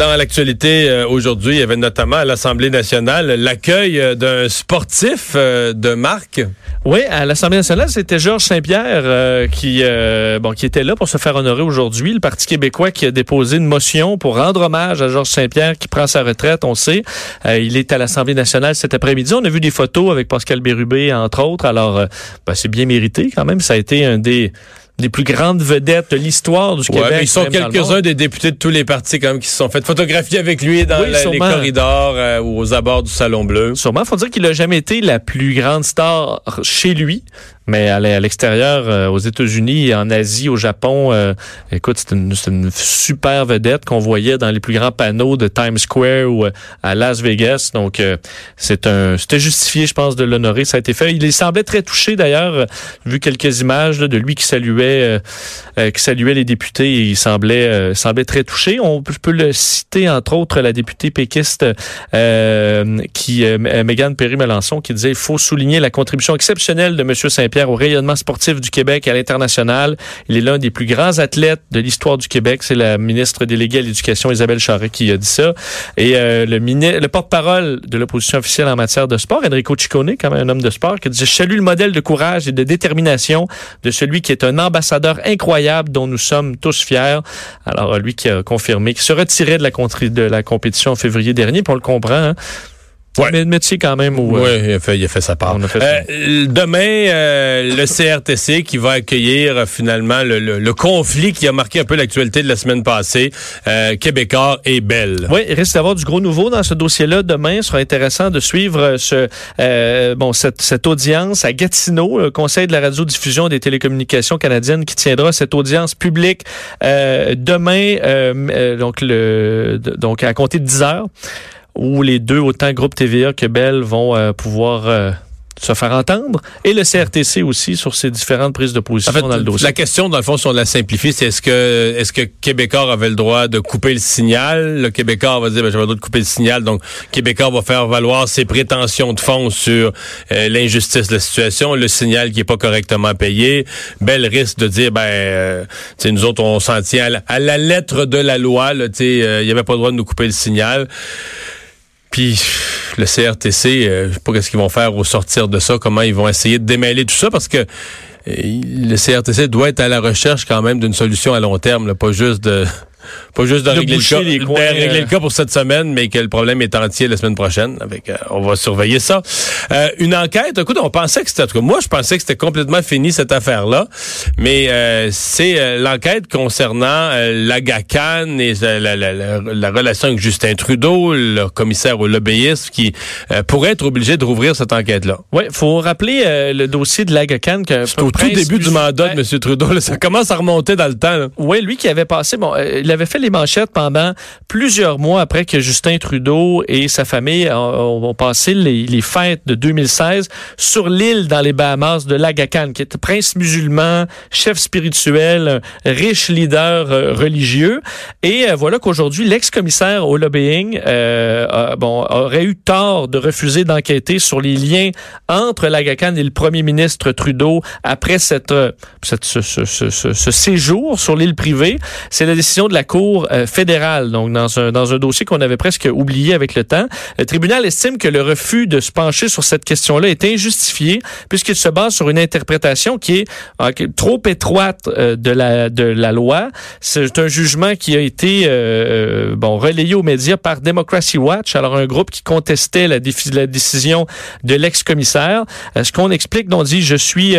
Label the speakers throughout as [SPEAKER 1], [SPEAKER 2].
[SPEAKER 1] Dans l'actualité euh, aujourd'hui, il y avait notamment à l'Assemblée nationale l'accueil euh, d'un sportif euh, de marque.
[SPEAKER 2] Oui, à l'Assemblée nationale, c'était Georges Saint-Pierre qui bon qui était là pour se faire honorer aujourd'hui. Le Parti québécois qui a déposé une motion pour rendre hommage à Georges Saint-Pierre qui prend sa retraite, on sait. il est à l'Assemblée nationale cet après-midi. On a vu des photos avec Pascal Bérubé, entre autres. Alors, ben, c'est bien mérité quand même. Ça a été un des des plus grandes vedettes de l'histoire du Québec.
[SPEAKER 1] ils sont quelques-uns des députés de tous les partis quand même qui se sont fait photographier avec lui dans les corridors euh, ou aux abords du Salon Bleu.
[SPEAKER 2] Sûrement, faut dire qu'il a jamais été la plus grande star chez lui. Mais à l'extérieur, euh, aux États-Unis, en Asie, au Japon, euh, écoute, c'est une, une, super vedette qu'on voyait dans les plus grands panneaux de Times Square ou euh, à Las Vegas. Donc, c'est un, c'était justifié, je pense, de l'honorer. Ça a été fait. Il semblait très touché, d'ailleurs, vu quelques images de lui qui saluait, qui saluait les députés. il semblait, semblait très touché. On peut le citer, entre autres, la députée péquiste qui, Mégane Perry-Melançon, qui disait il faut souligner la contribution exceptionnelle de M. Saint-Pierre au rayonnement sportif du Québec à l'international. Il est l'un des plus grands athlètes de l'histoire du Québec. C'est la ministre déléguée à l'éducation, Isabelle Charret, qui a dit ça. Et euh, le, le porte-parole de l'opposition officielle en matière de sport, Enrico Ciccone, quand même un homme de sport, qui dit « Je salue le modèle de courage et de détermination de celui qui est un ambassadeur incroyable dont nous sommes tous fiers. » Alors, lui qui a confirmé qu'il se retirait de la, de la compétition en février dernier, puis on le comprend, hein. Ouais. Mais métier quand même.
[SPEAKER 1] Où, oui, il, a fait, il a fait sa part. Euh, demain, euh, le CRTC qui va accueillir euh, finalement le, le, conflit qui a marqué un peu l'actualité de la semaine passée, euh, Québécois et Belle.
[SPEAKER 2] Oui, il risque d'avoir du gros nouveau dans ce dossier-là. Demain, ce sera intéressant de suivre ce euh, bon cette, cette audience à Gatineau, le Conseil de la radiodiffusion des télécommunications canadiennes qui tiendra cette audience publique demain, donc le donc à compter de 10 heures où les deux, autant Groupe TVA que Bell, vont euh, pouvoir euh, se faire entendre et le CRTC aussi sur ses différentes prises de position dans le dossier.
[SPEAKER 1] La question, dans le fond, si on la simplifie, c'est est-ce que est-ce que Québécois avait le droit de couper le signal? Le Québécois va dire, ben, j'avais le droit de couper le signal, donc Québécois va faire valoir ses prétentions de fond sur euh, l'injustice de la situation, le signal qui est pas correctement payé. Belle risque de dire, ben, euh, nous autres, on s'en tient à la, lettre de la loi, il euh, y avait pas le droit de nous couper le signal. Puis le CRTC, euh, je sais pas qu'est-ce qu'ils vont faire au sortir de ça, comment ils vont essayer de démêler tout ça, parce que euh, le CRTC doit être à la recherche quand même d'une solution à long terme, pas juste de pas juste de, régler, le cas, régler le euh. cas pour cette semaine, mais que le problème est entier la semaine prochaine. Avec, euh, on va surveiller ça. Euh, une enquête, écoute, on pensait que c'était, moi je pensais que c'était complètement fini cette affaire-là, mais c'est l'enquête concernant la GACAN et la, relation avec Justin Trudeau, le commissaire au lobbyisme, qui pourrait être obligé de rouvrir cette enquête-là.
[SPEAKER 2] Oui, faut rappeler le dossier de la GACAN.
[SPEAKER 1] C'est au tout début du mandat de M. Trudeau. ça commence à remonter dans le temps.
[SPEAKER 2] Oui, lui qui avait passé, bon, il avait fait les manchettes pendant plusieurs mois après que Justin Trudeau et sa famille ont, passé les, fêtes de 2016 sur l'île dans les Bahamas de l'Agacan, qui est prince musulman, chef spirituel, riche leader euh, religieux. Et euh, voilà qu'aujourd'hui, l'ex-commissaire au lobbying euh, bon, aurait eu tort de refuser d'enquêter sur les liens entre l'Agacan et le premier ministre Trudeau après cette, cette ce, ce, ce, ce séjour sur l'île privée. C'est la décision de la Cour euh, fédérale, donc dans un, dans un dossier qu'on avait presque oublié avec le temps. Le tribunal estime que le refus de se pencher sur cette question-là est injustifié puisqu'il se base sur une interprétation qui est euh, trop étroite euh, de la de la loi. C'est un jugement qui a été bon relayé aux médias par Democracy Watch, alors un groupe qui contestait la, la décision de l'ex-commissaire. ce qu'on explique, on dit je suis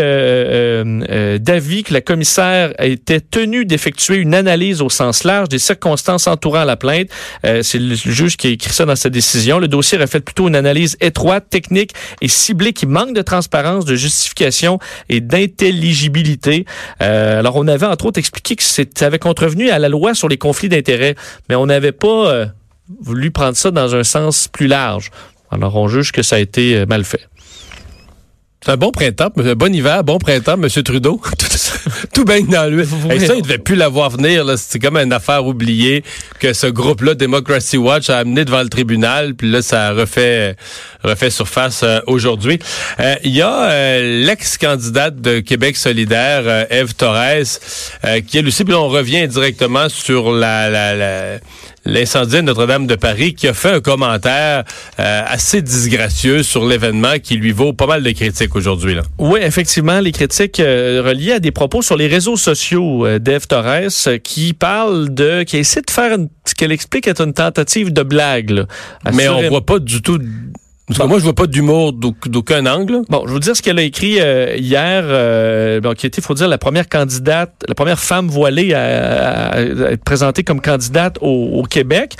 [SPEAKER 2] d'avis que la commissaire était tenue d'effectuer une analyse au sens large des circonstances entourant la plainte. Euh, c'est le juge qui a écrit ça dans sa décision. Le dossier reflète plutôt une analyse étroite, technique et ciblée qui manque de transparence, de justification et d'intelligibilité. Euh, alors, on avait entre autres expliqué que ça avait contrevenu à la loi sur les conflits d'intérêts, mais on n'avait pas euh, voulu prendre ça dans un sens plus large. Alors, on juge que ça a été mal fait.
[SPEAKER 1] C'est un bon printemps, un bon hiver, bon printemps, M. Trudeau. Tout baigne dans lui. Et ça, il devait plus l'avoir venir. C'est comme une affaire oubliée que ce groupe-là, Democracy Watch, a amené devant le tribunal. Puis là, ça refait, refait surface euh, aujourd'hui. Euh, Il y a euh, l'ex-candidate de Québec solidaire, euh, Eve Torres, euh, qui elle aussi, puis là, on revient directement sur la, la, la- l'incendie de Notre-Dame de Paris, qui a fait un commentaire euh, assez disgracieux sur l'événement qui lui vaut pas mal de critiques aujourd'hui. là.
[SPEAKER 2] Oui, effectivement, les critiques euh, reliées à des propos sur les réseaux sociaux euh, d'Eve Torres euh, qui parle de, qui essaie de faire une- ce qu'elle explique être une tentative de blague. là.
[SPEAKER 1] Mais on voit pas du tout. Parce que moi, je vois pas d'humour d'auc- d'aucun angle.
[SPEAKER 2] Bon, je vais vous dire ce qu'elle a écrit euh, hier, euh, bon, qui était, faut dire, la première candidate, la première femme voilée à, à- à être présentée comme candidate au, au Québec.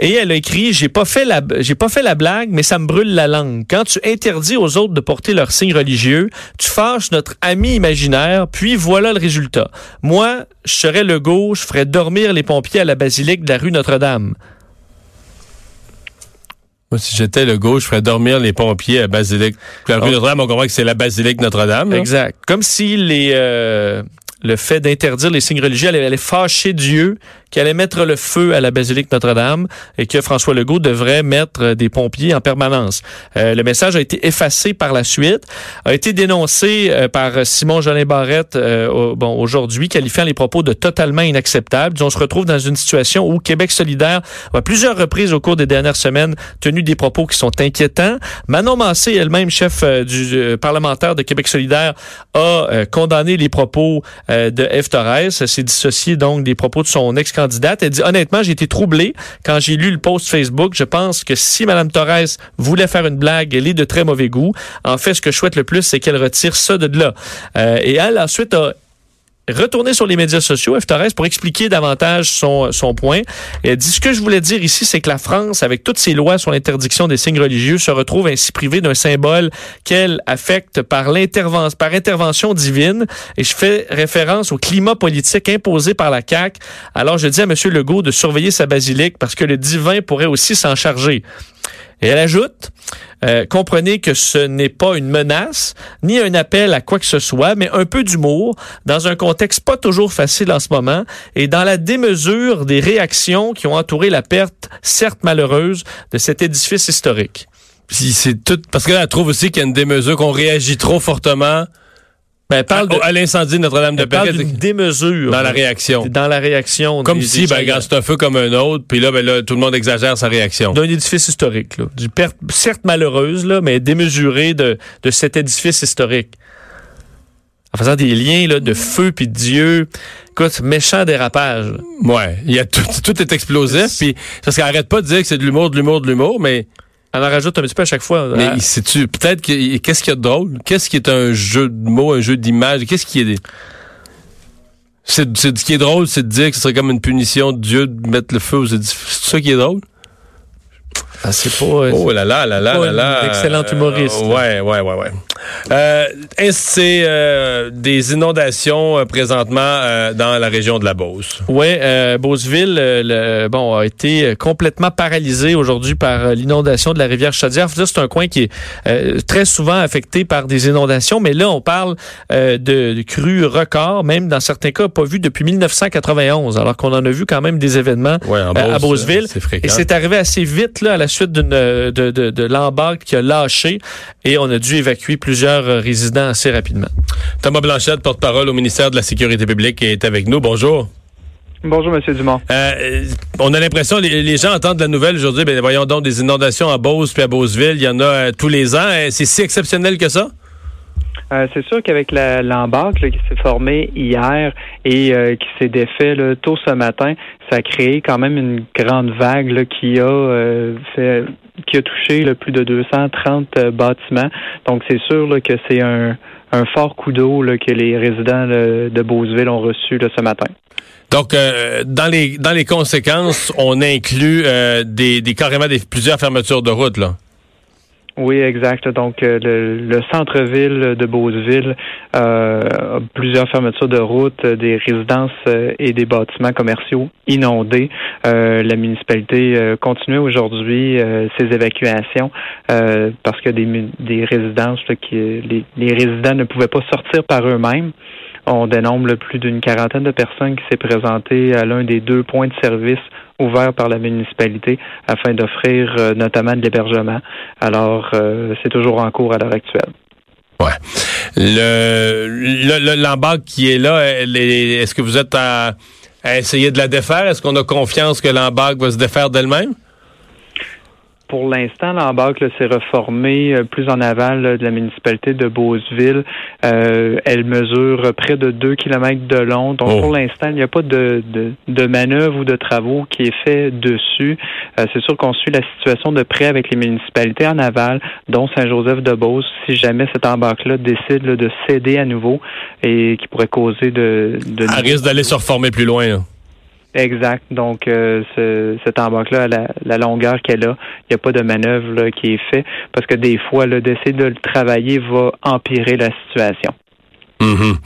[SPEAKER 2] Et elle a écrit, j'ai pas fait la, j'ai pas fait la blague, mais ça me brûle la langue. Quand tu interdis aux autres de porter leurs signes religieux, tu fâches notre ami imaginaire, puis voilà le résultat. Moi, je serais le gauche, je ferais dormir les pompiers à la basilique de la rue Notre-Dame.
[SPEAKER 1] Moi, si j'étais le gauche, je ferais dormir les pompiers à Basilique. La rue
[SPEAKER 2] Oh.
[SPEAKER 1] Notre-Dame, on comprend que c'est la Basilique Notre-Dame.
[SPEAKER 2] Exact. Comme si les, euh, le fait d'interdire les signes religieux allait, allait fâcher Dieu, qu'il allait mettre le feu à la basilique Notre-Dame et que François Legault devrait mettre des pompiers en permanence. Euh, le message a été effacé par la suite, a été dénoncé euh, par Simon Jolin Barrette euh, bon, aujourd'hui, qualifiant les propos de totalement inacceptables. On se retrouve dans une situation où Québec solidaire a plusieurs reprises au cours des dernières semaines tenu des propos qui sont inquiétants. Manon Massé, elle-même chef euh, du euh, parlementaire de Québec solidaire, a euh, condamné les propos de F. Torres, s'est dissocié donc des propos de son Elle dit honnêtement, j'ai été troublé quand j'ai lu le post Facebook. Je pense que si Mme Torres voulait faire une blague, elle est de très mauvais goût. En fait, ce que je souhaite le plus, c'est qu'elle retire ça de là. Euh, et elle ensuite a retourner sur les médias sociaux, F. Torres, pour expliquer davantage son, son point. Elle dit, ce que je voulais dire ici, c'est que la France, avec toutes ses lois sur l'interdiction des signes religieux, se retrouve ainsi privée d'un symbole qu'elle affecte par l'intervention, par intervention divine. Et je fais référence au climat politique imposé par la CAQ. Alors, je dis à M. Legault de surveiller sa basilique parce que le divin pourrait aussi s'en charger. Et elle ajoute, euh, comprenez que ce n'est pas une menace, ni un appel à quoi que ce soit, mais un peu d'humour, dans un contexte pas toujours facile en ce moment, et dans la démesure des réactions qui ont entouré la perte, certes malheureuse, de cet édifice historique.
[SPEAKER 1] C'est tout. Parce que là, elle trouve aussi qu'il y a une démesure, qu'on réagit trop fortement
[SPEAKER 2] Ben, elle parle de,
[SPEAKER 1] à, à l'incendie de Notre-Dame de
[SPEAKER 2] elle parle
[SPEAKER 1] Paris.
[SPEAKER 2] d'une démesure.
[SPEAKER 1] Dans la réaction.
[SPEAKER 2] Dans la réaction.
[SPEAKER 1] Comme
[SPEAKER 2] des-
[SPEAKER 1] si,
[SPEAKER 2] des
[SPEAKER 1] ben, c'est un feu comme un autre, puis là, ben, là, tout le monde exagère sa réaction.
[SPEAKER 2] d'un édifice historique, là. Du perte, certes malheureuse, là, mais démesurée de, de cet édifice historique. En faisant des liens là, de feu puis de Dieu. Écoute, méchant dérapage. là.
[SPEAKER 1] Ouais, il y a tout, tout est explosif, puis parce qu'elle arrête pas de dire que c'est de l'humour, de l'humour, de l'humour, mais
[SPEAKER 2] en rajoute un petit peu à chaque fois.
[SPEAKER 1] mais
[SPEAKER 2] Ah,
[SPEAKER 1] sais-tu peut-être que qu'est-ce qu'il y a de drôle Qu'est-ce qui est un jeu de mots, un jeu d'images Qu'est-ce qui est des c'est, c'est- ce qui est drôle, c'est de dire que ce serait comme une punition de Dieu de mettre le feu aux édifices. C'est ça qui est drôle?
[SPEAKER 2] ah, c'est pas... euh,
[SPEAKER 1] Oh là là là là là là.
[SPEAKER 2] une excellente humoriste,
[SPEAKER 1] Euh, ouais, ouais, ouais, ouais. Euh, c'est euh, des inondations euh, présentement euh, dans la région de la Beauce?
[SPEAKER 2] Oui, euh, Beauceville, euh, le- bon, a été complètement paralysé aujourd'hui par l'inondation de la rivière Chaudière. C'est un coin qui est euh, très souvent affecté par des inondations, mais là, on parle euh, de, de crues records, même dans certains cas pas vu depuis 1991, alors qu'on en a vu quand même des événements
[SPEAKER 1] Ouais, en
[SPEAKER 2] euh, à
[SPEAKER 1] Beauce,
[SPEAKER 2] Beauceville. Et c'est arrivé assez vite là, à la suite d'une, de, de, de l'embarque qui a lâché et on a dû évacuer plusieurs euh, résidents assez rapidement.
[SPEAKER 1] Thomas Blanchette, porte-parole au ministère de la Sécurité publique, est avec nous. Bonjour.
[SPEAKER 3] Bonjour, Monsieur Dumont.
[SPEAKER 1] Euh, on a l'impression, les, les gens entendent la nouvelle aujourd'hui, ben voyons donc des inondations à Beauce puis à Beauceville, il y en a euh, tous les ans. C'est si exceptionnel que ça?
[SPEAKER 3] Euh, c'est sûr qu'avec la- l'embarque qui s'est formée hier et euh, qui s'est défait là, tôt ce matin, ça a créé quand même une grande vague qui a euh, fait qui a touché plus de 230 euh, bâtiments. Donc c'est sûr que c'est un, fort coup d'eau que les résidents de, Beauceville ont reçu ce matin.
[SPEAKER 1] Donc, dans les dans les conséquences, on inclut euh, des, des carrément des plusieurs fermetures de route là.
[SPEAKER 3] Oui, exact. Donc, euh, le, centre-ville de Beauceville euh, a plusieurs fermetures de routes, des résidences et des bâtiments commerciaux inondés. la municipalité continue aujourd'hui ses évacuations parce que des, des résidences qui les, les résidents ne pouvaient pas sortir par eux-mêmes. On dénombre plus d'une quarantaine de personnes qui s'est présentées à l'un des deux points de service ouverts par la municipalité afin d'offrir euh, notamment de l'hébergement. Alors, euh, c'est toujours en cours à l'heure actuelle.
[SPEAKER 1] Ouais. Le l'embarque qui est là, est-ce que vous êtes à, à, essayer de la défaire? Est-ce qu'on a confiance que l'embarque va se défaire d'elle-même?
[SPEAKER 3] Pour l'instant, l'embarque s'est reformée euh, plus en aval de la municipalité de Beauceville. Euh, elle mesure près de 2 km de long. Donc, oh. pour l'instant, il n'y a pas de, de, de, manœuvre ou de travaux qui est fait dessus. Euh, c'est sûr qu'on suit la situation de près avec les municipalités en aval, dont Saint-Joseph-de-Beauce, si jamais cette embarque-là décide de céder à nouveau et qui pourrait causer de... de
[SPEAKER 1] Elle risque d'aller se reformer plus loin.
[SPEAKER 3] Exact. Donc, euh, ce, cette embarque-là, la, longueur qu'elle a, il n'y a pas de manœuvre qui est fait parce que des fois, d'essayer de le travailler va empirer la situation.
[SPEAKER 1] Mm-hmm.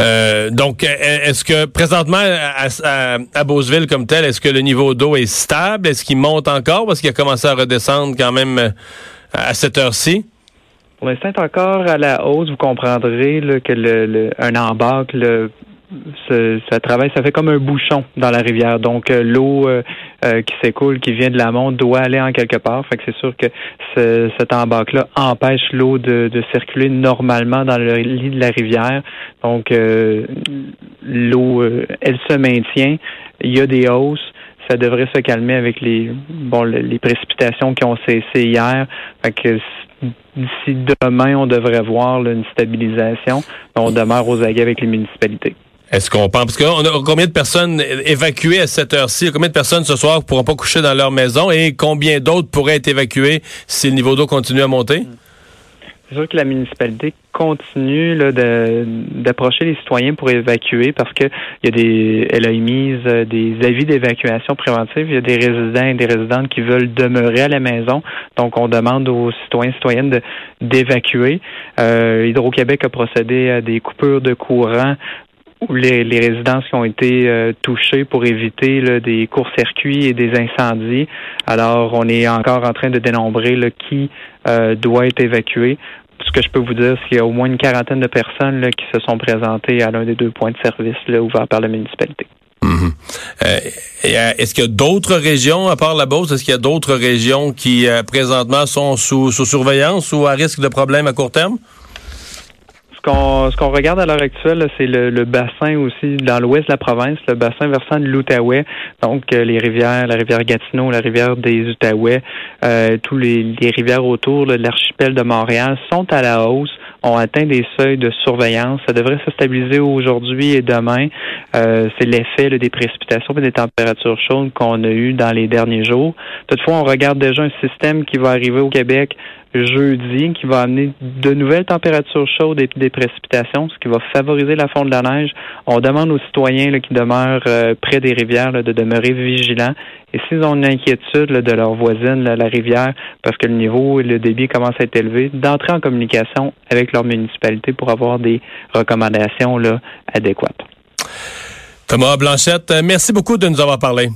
[SPEAKER 1] Euh, donc, est-ce que présentement à, à, Beauceville comme tel, est-ce que le niveau d'eau est stable? Est-ce qu'il monte encore parce qu'il a commencé à redescendre quand même euh, à cette heure-ci?
[SPEAKER 3] Pour l'instant, encore à la hausse. Vous comprendrez que le, un embarque ça travaille, ça fait comme un bouchon dans la rivière. Donc euh, l'eau euh, euh, qui s'écoule, qui vient de la montre, doit aller en quelque part. Fait que c'est sûr que ce, cet embarque-là empêche l'eau de, de, circuler normalement dans le lit de la rivière. Donc l'eau, elle se maintient. Il y a des hausses ça devrait se calmer avec les bon les précipitations qui ont cessé hier. Fait que d'ici demain, on devrait voir une stabilisation. On demeure aux aguets avec les municipalités.
[SPEAKER 1] Est-ce qu'on pense? Parce qu'on a combien de personnes évacuées à cette heure-ci? Combien de personnes ce soir ne pourront pas coucher dans leur maison? Et combien d'autres pourraient être évacuées si le niveau d'eau continue à monter?
[SPEAKER 3] C'est sûr que la municipalité continue d'approcher les citoyens pour évacuer parce que il y a des, elle a émis euh, des avis d'évacuation préventive. Il y a des résidents et des résidentes qui veulent demeurer à la maison. Donc, on demande aux citoyens et citoyennes d'évacuer. Euh, Hydro-Québec a procédé à des coupures de courant ou les, résidences qui ont été euh, touchées pour éviter des courts-circuits et des incendies. Alors, on est encore en train de dénombrer qui euh, doit être évacué. Ce que je peux vous dire, c'est qu'il y a au moins une quarantaine de personnes qui se sont présentées à l'un des deux points de service ouverts par la municipalité.
[SPEAKER 1] Mm-hmm. Euh, est-ce qu'il y a d'autres régions, à part la Beauce, est-ce qu'il y a d'autres régions qui présentement sont sous, sous surveillance ou à risque de problèmes à court terme?
[SPEAKER 3] Ce qu'on regarde à l'heure actuelle, c'est le, bassin aussi dans l'ouest de la province, le bassin versant de l'Outaouais, donc euh, les rivières, la rivière Gatineau, la rivière des Outaouais, euh, tous les, rivières autour de l'archipel de Montréal sont à la hausse ont atteint des seuils de surveillance. Ça devrait se stabiliser aujourd'hui et demain. Euh, c'est l'effet des précipitations et des températures chaudes qu'on a eues dans les derniers jours. Toutefois, on regarde déjà un système qui va arriver au Québec jeudi qui va amener de nouvelles températures chaudes et des précipitations, ce qui va favoriser la fonte de la neige. On demande aux citoyens qui demeurent euh, près des rivières de demeurer vigilants. Et s'ils ont une inquiétude de leur voisine, la rivière, parce que le niveau et le débit commencent à être élevés, d'entrer en communication avec leur municipalité pour avoir des recommandations là, adéquates.
[SPEAKER 1] Thomas Blanchette, merci beaucoup de nous avoir parlé.